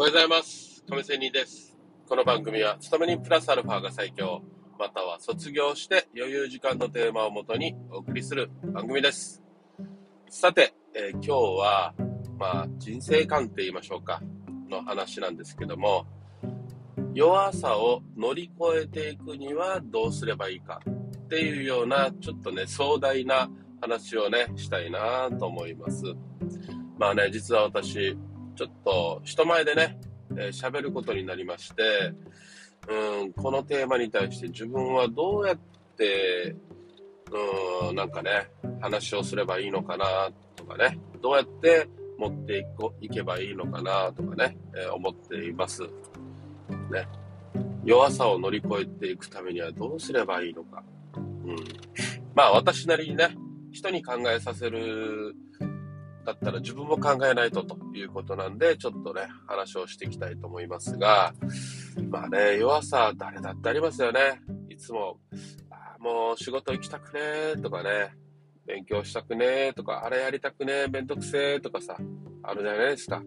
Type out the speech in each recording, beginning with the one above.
おはようございます。亀仙人です。この番組は、勤め人プラスアルファが最強、または卒業して余裕時間のテーマをもとにお送りする番組です。さて、えー今日は、まあ、人生観って言いましょうか、の話なんですけども、弱さを乗り越えていくにはどうすればいいかっていうような、ちょっとね、壮大な話をね、したいなと思います。まあね、実は私、ちょっと人前でね、えー喋ることになりまして、うん、このテーマに対して自分はどうやって、うん、なんかね、話をすればいいのかなとかね、どうやって持っていこいけばいいのかなとかね、えー思っています。ね。弱さを乗り越えていくためにはどうすればいいのか。うん。まあ私なりにね、人に考えさせるだったら自分も考えないとということなんで、ちょっとね、話をしていきたいと思いますが、まあね、弱さ誰だってありますよね。いつも、あーもう仕事行きたくねーとかね、勉強したくねーとか、あれやりたくねー、めんどくせーとかさ、あるじゃないですか。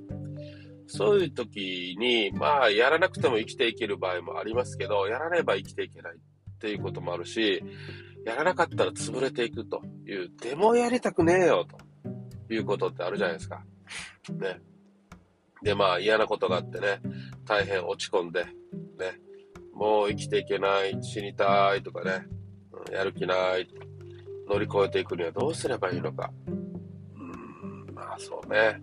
そういう時に、まあ、やらなくても生きていける場合もありますけど、やらねば生きていけないっていうこともあるし、やらなかったら潰れていくという、でもやりたくねえよということってあるじゃないですか。ね。で、まあ嫌なことがあってね、大変落ち込んで、ね、もう生きていけない、死にたいとかね、うんやる気ない、乗り越えていくにはどうすればいいのか。うーん、まあそうね。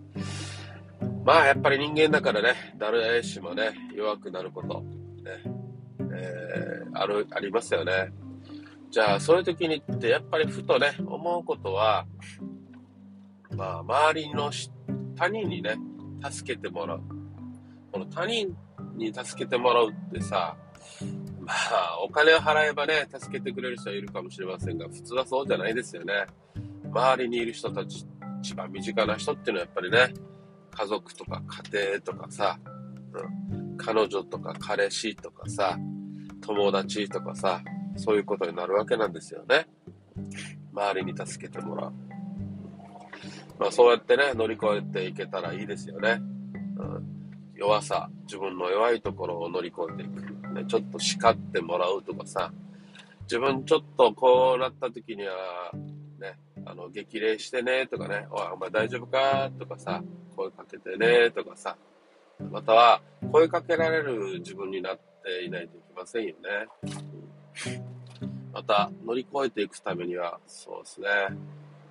まあやっぱり人間だからね、誰しもね、弱くなること、ね、えーある、ありますよね。じゃあそういう時にってやっぱりふとね、思うことは、まあ周りの他人にね、助けてもらう。この他人に助けてもらうってさ、まあ、お金を払えばね、助けてくれる人はいるかもしれませんが、普通はそうじゃないですよね。周りにいる人たち、一番身近な人っていうのはやっぱりね、家族とか家庭とかさ、うん、彼女とか彼氏とかさ、友達とかさ、そういうことになるわけなんですよね。周りに助けてもらう。まあそうやってね、乗り越えていけたらいいですよね。うん、弱さ、自分の弱いところを乗り越えていく。ね、ちょっと叱ってもらうとかさ、自分ちょっとこうなった時には、ね、あの、激励してねとかね、おい、お前大丈夫かとかさ、声かけてねとかさ、または声かけられる自分になっていないといけませんよね。また乗り越えていくためには、そうですね。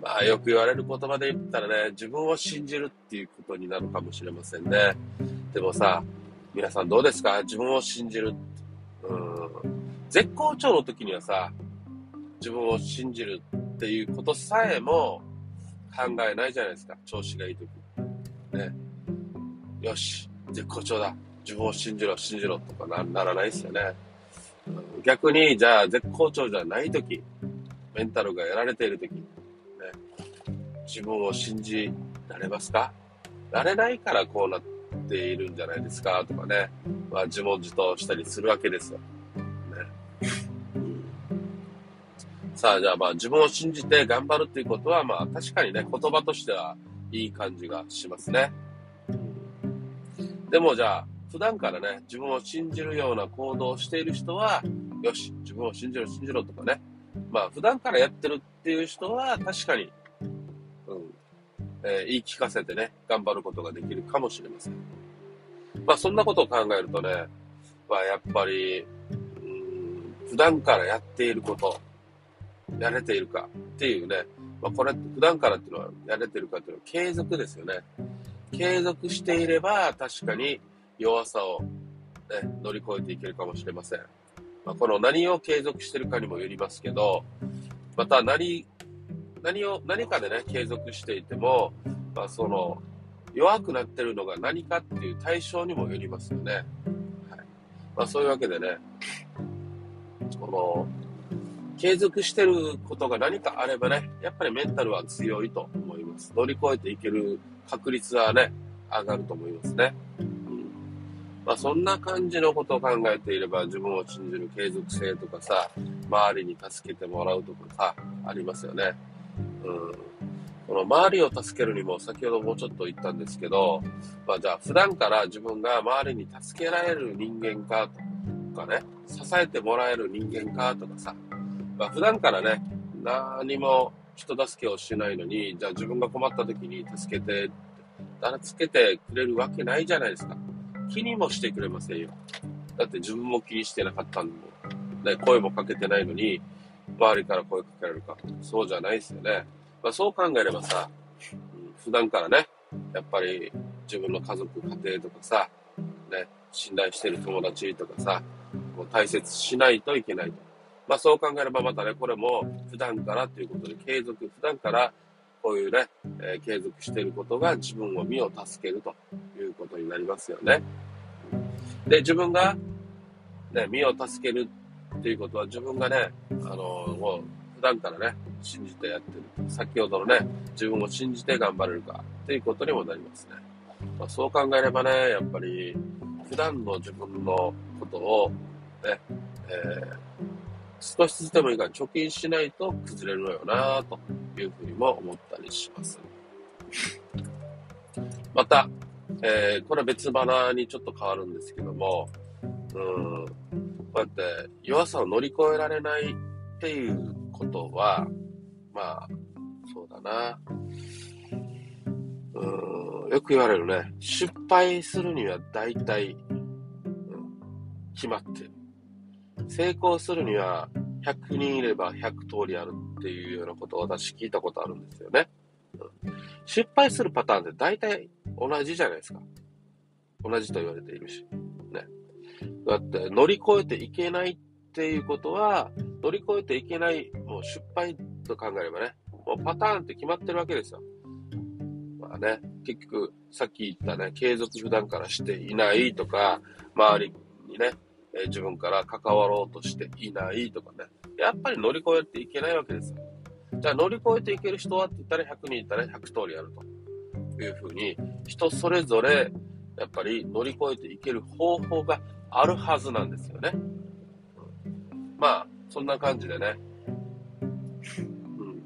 まあよく言われる言葉で言ったらね、自分を信じるっていうことになるかもしれませんね。でもさ、皆さんどうですか？自分を信じる。うん。絶好調の時にはさ、自分を信じるっていうことさえも考えないじゃないですか。調子がいい時。ね。よし、絶好調だ。自分を信じろ、信じろとかならないですよね。逆に、じゃあ絶好調じゃない時、メンタルがやられている時、自分を信じられますか？られないからこうなっているんじゃないですか？とかね、まあ自問自答したりするわけですよ。ねさあ、じゃあまあ自分を信じて頑張るっていうことは、まあ確かにね、言葉としてはいい感じがしますね。でもじゃあ、普段からね、自分を信じるような行動をしている人は、よし、自分を信じろ、信じろとかね。まあ、普段からやってるっていう人は、確かに、えー言い聞かせてね、頑張ることができるかもしれません。まあ、そんなことを考えるとね、まあ、やっぱり、うん、普段からやっていること、やれているかっていうね、まあ、これ、普段からっていうのは、やれてるかっていうのは継続ですよね。継続していれば、確かに弱さを、ね、乗り越えていけるかもしれません。まあ、この何を継続してるかにもよりますけど、また何、何を、何かでね、継続していても、まあ、その、弱くなってるのが何かっていう対象にもよりますよね。はい。まあ、そういうわけでね、この、継続してることが何かあればね、やっぱりメンタルは強いと思います。乗り越えていける確率はね、上がると思いますね。うん。まあそんな感じのことを考えていれば自分を信じる継続性とかさ、周りに助けてもらうとかさ、ありますよね。うん。この周りを助けるにも先ほどもうちょっと言ったんですけど、まあじゃあ普段から自分が周りに助けられる人間かとかね、支えてもらえる人間かとかさ、まあ普段からね、何も人助けをしないのに、じゃあ自分が困った時に助けて、助けてくれるわけないじゃないですか。気にもしてくれませんよ。だって自分も気にしてなかったんで、ね、声もかけてないのに、周りから声かけられるか。そうじゃないですよね。まあ、そう考えればさ、普段からね、やっぱり自分の家族、家庭とかさ、ね、信頼してる友達とかさ、もう大切しないといけないと。まあそう考えればまたね、これも普段からっていうことで継続、普段からこういうね、えー、継続してることが自分を身を助けるということになりますよね。で、自分が、ね、身を助けるっていうことは自分がね、あの、もう普段からね、信じてやってる。先ほどのね、自分を信じて頑張れるかっていうことにもなりますね。まあ、そう考えればね、やっぱり普段の自分のことをね、えー、少しずつでもいいから貯金しないと崩れるのよなというふうにも思ったりします。また、えー、これは別花にちょっと変わるんですけども、うん、こうやって弱さを乗り越えられないっていうことは、まあ、そうだな。うん、よく言われるね。失敗するには大体、うん、決まってる。成功するには100人いれば100通りあるっていうようなことを私聞いたことあるんですよね。うん、失敗するパターンって大体同じじゃないですか。同じと言われているし。ね。だって乗り越えていけないっていうことは、乗り越えていけない、もう失敗と考えればね、もうパターンって決まってるわけですよ。まあね、結局、さっき言ったね、継続普段からしていないとか、周りにね、え自分から関わろうとしていないとかね、やっぱり乗り越えていけないわけですよ。じゃあ乗り越えていける人はって言ったら100人いたら100通りあるというふうに、人それぞれやっぱり乗り越えていける方法があるはずなんですよね。まあ、そんな感じでね、うん、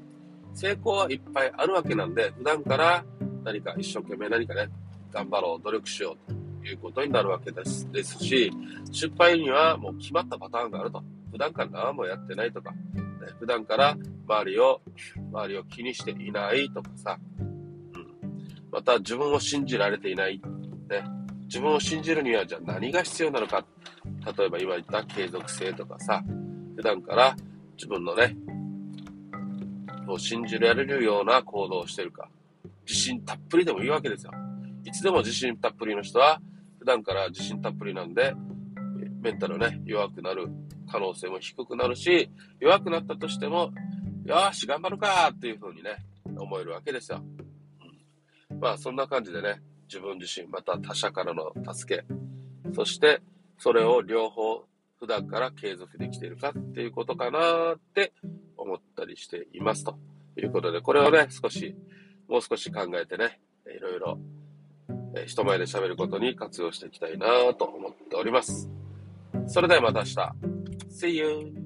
成功はいっぱいあるわけなんで、普段から何か一生懸命何かね、頑張ろう、努力しようということになるわけです。ですし、失敗にはもう決まったパターンがあると。普段から何もやってないとか、ね、普段から周りを、周りを気にしていないとかさ、うん、また自分を信じられていない、ね、自分を信じるにはじゃあ何が必要なのか。例えば今言った継続性とかさ、普段から自分のね、を信じられるような行動をしてるか。自信たっぷりでもいいわけですよ。いつでも自信たっぷりの人は、普段から自信たっぷりなんで、メンタルね、弱くなる可能性も低くなるし、弱くなったとしても、よし、頑張るかっていう風にね、思えるわけですよ。うん、まあ、そんな感じでね、自分自身、また他者からの助け、そして、それを両方普段から継続できているかっていうことかなって思ったりしていますということで、これをね、少し、もう少し考えてね、いろいろ、え人前で喋ることに活用していきたいなと思っております。それではまた明日。See you!